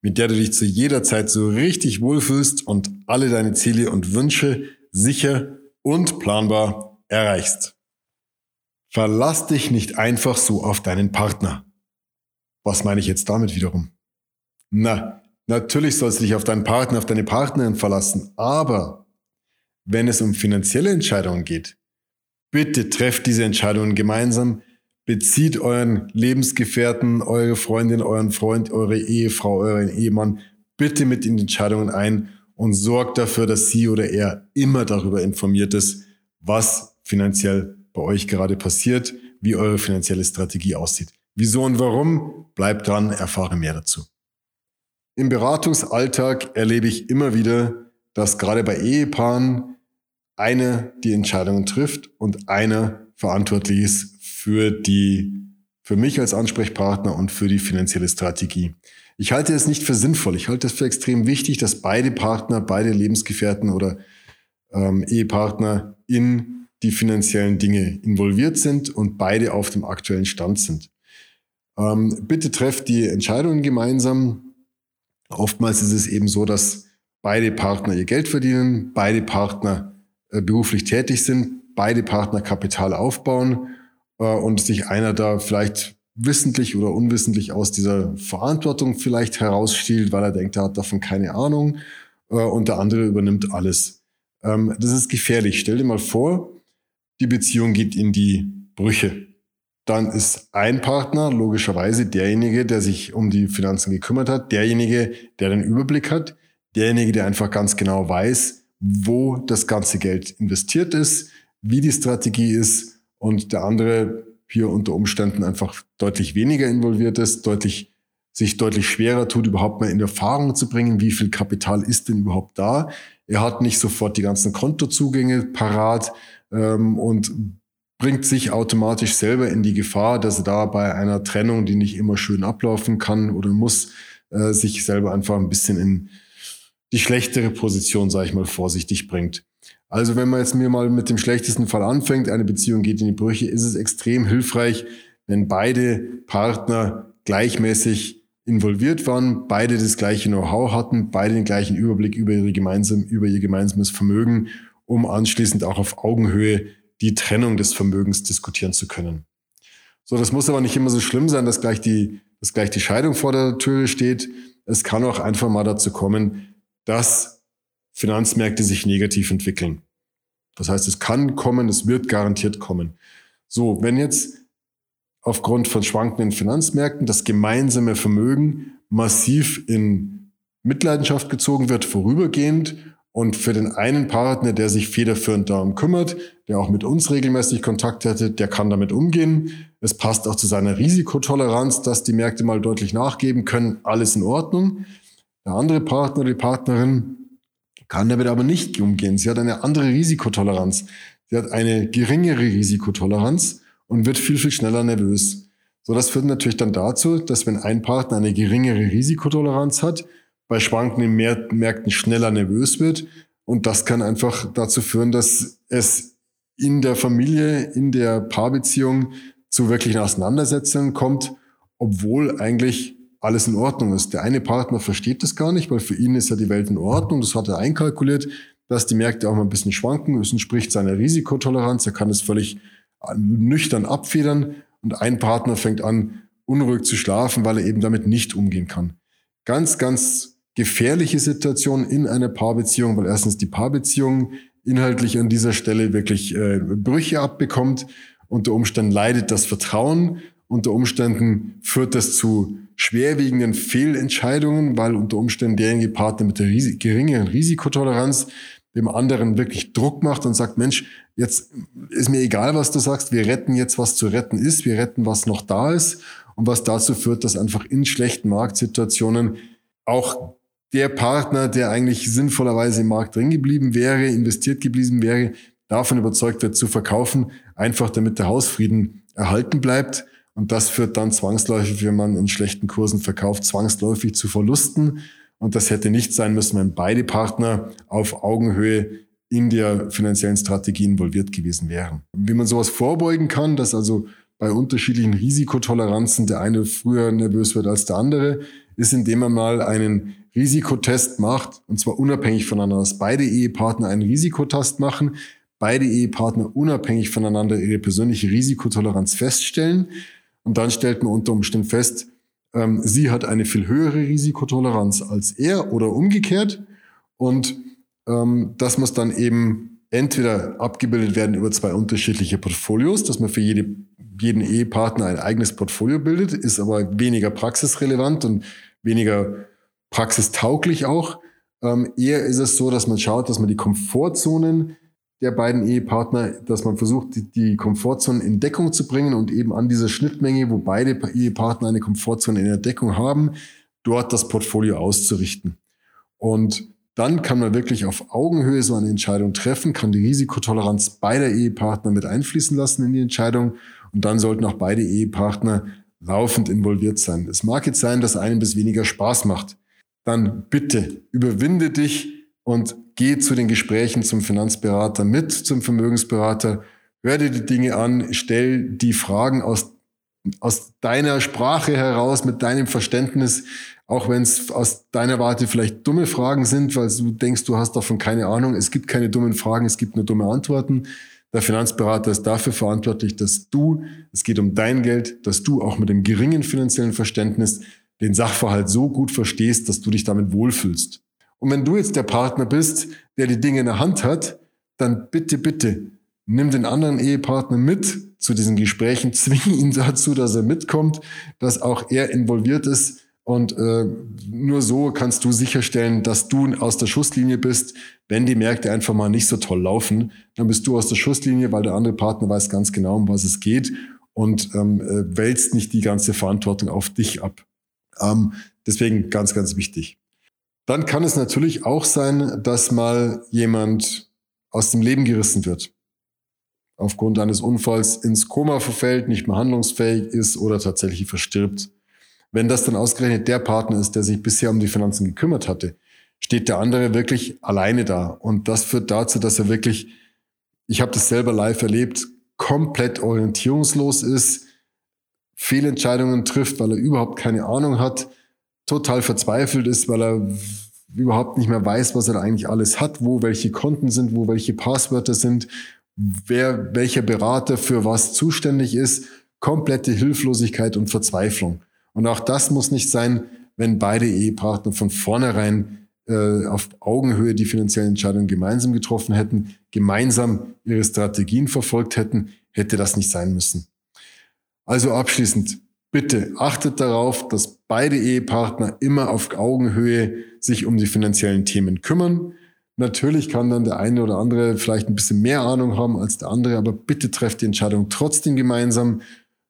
mit der du dich zu jeder Zeit so richtig wohlfühlst und alle deine Ziele und Wünsche sicher und planbar erreichst. Verlass dich nicht einfach so auf deinen Partner. Was meine ich jetzt damit wiederum? Na, natürlich sollst du dich auf deinen Partner, auf deine Partnerin verlassen, aber wenn es um finanzielle Entscheidungen geht, bitte trefft diese Entscheidungen gemeinsam, bezieht euren Lebensgefährten, eure Freundin, euren Freund, eure Ehefrau, euren Ehemann bitte mit in die Entscheidungen ein und sorgt dafür, dass sie oder er immer darüber informiert ist, was finanziell bei euch gerade passiert, wie eure finanzielle Strategie aussieht. Wieso und warum? Bleibt dran, erfahre mehr dazu. Im Beratungsalltag erlebe ich immer wieder, dass gerade bei Ehepaaren einer die Entscheidungen trifft und einer verantwortlich ist für die, für mich als Ansprechpartner und für die finanzielle Strategie. Ich halte es nicht für sinnvoll. Ich halte es für extrem wichtig, dass beide Partner, beide Lebensgefährten oder ähm, Ehepartner in die finanziellen Dinge involviert sind und beide auf dem aktuellen Stand sind. Ähm, bitte trefft die Entscheidungen gemeinsam. Oftmals ist es eben so, dass beide Partner ihr Geld verdienen, beide Partner äh, beruflich tätig sind, beide Partner Kapital aufbauen äh, und sich einer da vielleicht wissentlich oder unwissentlich aus dieser Verantwortung vielleicht herausstiehlt, weil er denkt, er hat davon keine Ahnung äh, und der andere übernimmt alles. Ähm, das ist gefährlich. Stell dir mal vor, die Beziehung geht in die Brüche. Dann ist ein Partner logischerweise derjenige, der sich um die Finanzen gekümmert hat, derjenige, der den Überblick hat, derjenige, der einfach ganz genau weiß, wo das ganze Geld investiert ist, wie die Strategie ist und der andere hier unter Umständen einfach deutlich weniger involviert ist, deutlich sich deutlich schwerer tut, überhaupt mal in Erfahrung zu bringen, wie viel Kapital ist denn überhaupt da. Er hat nicht sofort die ganzen Kontozugänge parat ähm, und bringt sich automatisch selber in die Gefahr, dass er da bei einer Trennung, die nicht immer schön ablaufen kann oder muss, äh, sich selber einfach ein bisschen in die schlechtere Position, sage ich mal, vorsichtig bringt. Also wenn man jetzt mir mal mit dem schlechtesten Fall anfängt, eine Beziehung geht in die Brüche, ist es extrem hilfreich, wenn beide Partner gleichmäßig involviert waren, beide das gleiche Know-how hatten, beide den gleichen Überblick über, ihre gemeinsam, über ihr gemeinsames Vermögen, um anschließend auch auf Augenhöhe die Trennung des Vermögens diskutieren zu können. So, das muss aber nicht immer so schlimm sein, dass gleich die, dass gleich die Scheidung vor der Tür steht. Es kann auch einfach mal dazu kommen, dass Finanzmärkte sich negativ entwickeln. Das heißt, es kann kommen, es wird garantiert kommen. So, wenn jetzt aufgrund von schwankenden Finanzmärkten das gemeinsame Vermögen massiv in Mitleidenschaft gezogen wird, vorübergehend und für den einen Partner, der sich federführend darum kümmert, der auch mit uns regelmäßig Kontakt hätte, der kann damit umgehen. Es passt auch zu seiner Risikotoleranz, dass die Märkte mal deutlich nachgeben können. Alles in Ordnung. Der andere Partner, die Partnerin, kann damit aber nicht umgehen. Sie hat eine andere Risikotoleranz. Sie hat eine geringere Risikotoleranz und wird viel, viel schneller nervös. So, das führt natürlich dann dazu, dass wenn ein Partner eine geringere Risikotoleranz hat, bei schwankenden Märkten schneller nervös wird. Und das kann einfach dazu führen, dass es in der Familie, in der Paarbeziehung zu wirklichen Auseinandersetzungen kommt, obwohl eigentlich alles in Ordnung ist. Der eine Partner versteht das gar nicht, weil für ihn ist ja die Welt in Ordnung. Das hat er einkalkuliert, dass die Märkte auch mal ein bisschen schwanken. Das entspricht seiner Risikotoleranz. Er kann es völlig nüchtern abfedern. Und ein Partner fängt an, unruhig zu schlafen, weil er eben damit nicht umgehen kann. Ganz, ganz gefährliche Situation in einer Paarbeziehung, weil erstens die Paarbeziehung inhaltlich an dieser Stelle wirklich äh, Brüche abbekommt. Unter Umständen leidet das Vertrauen. Unter Umständen führt das zu schwerwiegenden Fehlentscheidungen, weil unter Umständen derjenige Partner mit der ris geringeren Risikotoleranz dem anderen wirklich Druck macht und sagt, Mensch, jetzt ist mir egal, was du sagst, wir retten jetzt, was zu retten ist, wir retten, was noch da ist und was dazu führt, dass einfach in schlechten Marktsituationen auch der Partner, der eigentlich sinnvollerweise im Markt drin geblieben wäre, investiert geblieben wäre, davon überzeugt wird zu verkaufen, einfach damit der Hausfrieden erhalten bleibt. Und das führt dann zwangsläufig, wenn man in schlechten Kursen verkauft, zwangsläufig zu Verlusten. Und das hätte nicht sein müssen, wenn beide Partner auf Augenhöhe in der finanziellen Strategie involviert gewesen wären. Wie man sowas vorbeugen kann, dass also bei unterschiedlichen Risikotoleranzen der eine früher nervös wird als der andere, ist, indem man mal einen Risikotest macht, und zwar unabhängig voneinander, dass beide Ehepartner einen Risikotest machen, beide Ehepartner unabhängig voneinander ihre persönliche Risikotoleranz feststellen. Und dann stellt man unter Umständen fest, ähm, sie hat eine viel höhere Risikotoleranz als er oder umgekehrt. Und ähm, das muss dann eben entweder abgebildet werden über zwei unterschiedliche Portfolios, dass man für jede, jeden Ehepartner ein eigenes Portfolio bildet, ist aber weniger praxisrelevant und weniger praxistauglich auch. Ähm, eher ist es so, dass man schaut, dass man die Komfortzonen der beiden Ehepartner, dass man versucht, die, die Komfortzonen in Deckung zu bringen und eben an dieser Schnittmenge, wo beide Ehepartner eine Komfortzone in der Deckung haben, dort das Portfolio auszurichten. Und dann kann man wirklich auf Augenhöhe so eine Entscheidung treffen, kann die Risikotoleranz beider Ehepartner mit einfließen lassen in die Entscheidung und dann sollten auch beide Ehepartner laufend involviert sein. Es mag jetzt sein, dass einem das weniger Spaß macht. Dann bitte überwinde dich und geh zu den Gesprächen zum Finanzberater mit, zum Vermögensberater, hör dir die Dinge an, stell die Fragen aus, aus deiner Sprache heraus, mit deinem Verständnis, auch wenn es aus deiner Warte vielleicht dumme Fragen sind, weil du denkst, du hast davon keine Ahnung. Es gibt keine dummen Fragen, es gibt nur dumme Antworten. Der Finanzberater ist dafür verantwortlich, dass du, es geht um dein Geld, dass du auch mit dem geringen finanziellen Verständnis den Sachverhalt so gut verstehst, dass du dich damit wohlfühlst. Und wenn du jetzt der Partner bist, der die Dinge in der Hand hat, dann bitte, bitte, nimm den anderen Ehepartner mit zu diesen Gesprächen, zwing ihn dazu, dass er mitkommt, dass auch er involviert ist. Und äh, nur so kannst du sicherstellen, dass du aus der Schusslinie bist. Wenn die Märkte einfach mal nicht so toll laufen, dann bist du aus der Schusslinie, weil der andere Partner weiß ganz genau, um was es geht und ähm, äh, wälzt nicht die ganze Verantwortung auf dich ab. Ähm, deswegen ganz, ganz wichtig. Dann kann es natürlich auch sein, dass mal jemand aus dem Leben gerissen wird. Aufgrund eines Unfalls ins Koma verfällt, nicht mehr handlungsfähig ist oder tatsächlich verstirbt. Wenn das dann ausgerechnet der Partner ist, der sich bisher um die Finanzen gekümmert hatte, steht der andere wirklich alleine da. Und das führt dazu, dass er wirklich, ich habe das selber live erlebt, komplett orientierungslos ist, Fehlentscheidungen trifft, weil er überhaupt keine Ahnung hat, total verzweifelt ist, weil er überhaupt nicht mehr weiß, was er eigentlich alles hat, wo welche Konten sind, wo welche Passwörter sind, wer welcher Berater für was zuständig ist, komplette Hilflosigkeit und Verzweiflung. Und auch das muss nicht sein, wenn beide Ehepartner von vornherein äh, auf Augenhöhe die finanziellen Entscheidungen gemeinsam getroffen hätten, gemeinsam ihre Strategien verfolgt hätten, hätte das nicht sein müssen. Also abschließend, Bitte achtet darauf, dass beide Ehepartner immer auf Augenhöhe sich um die finanziellen Themen kümmern. Natürlich kann dann der eine oder andere vielleicht ein bisschen mehr Ahnung haben als der andere, aber bitte trefft die Entscheidung trotzdem gemeinsam.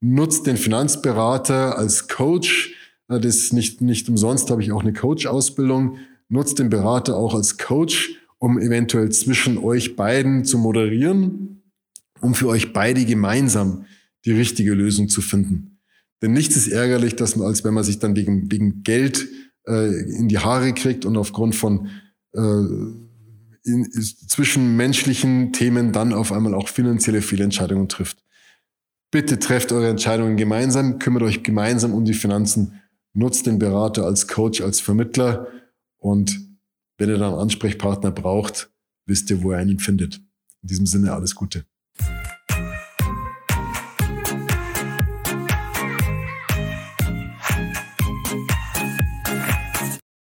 Nutzt den Finanzberater als Coach. Das ist nicht, nicht umsonst, habe ich auch eine Coach-Ausbildung. Nutzt den Berater auch als Coach, um eventuell zwischen euch beiden zu moderieren, um für euch beide gemeinsam die richtige Lösung zu finden. Denn nichts ist ärgerlich, dass als wenn man sich dann wegen, wegen Geld äh, in die Haare kriegt und aufgrund von äh, in, zwischenmenschlichen Themen dann auf einmal auch finanzielle Fehlentscheidungen trifft. Bitte trefft eure Entscheidungen gemeinsam, kümmert euch gemeinsam um die Finanzen, nutzt den Berater als Coach, als Vermittler und wenn ihr dann einen Ansprechpartner braucht, wisst ihr, wo ihr ihn findet. In diesem Sinne alles Gute.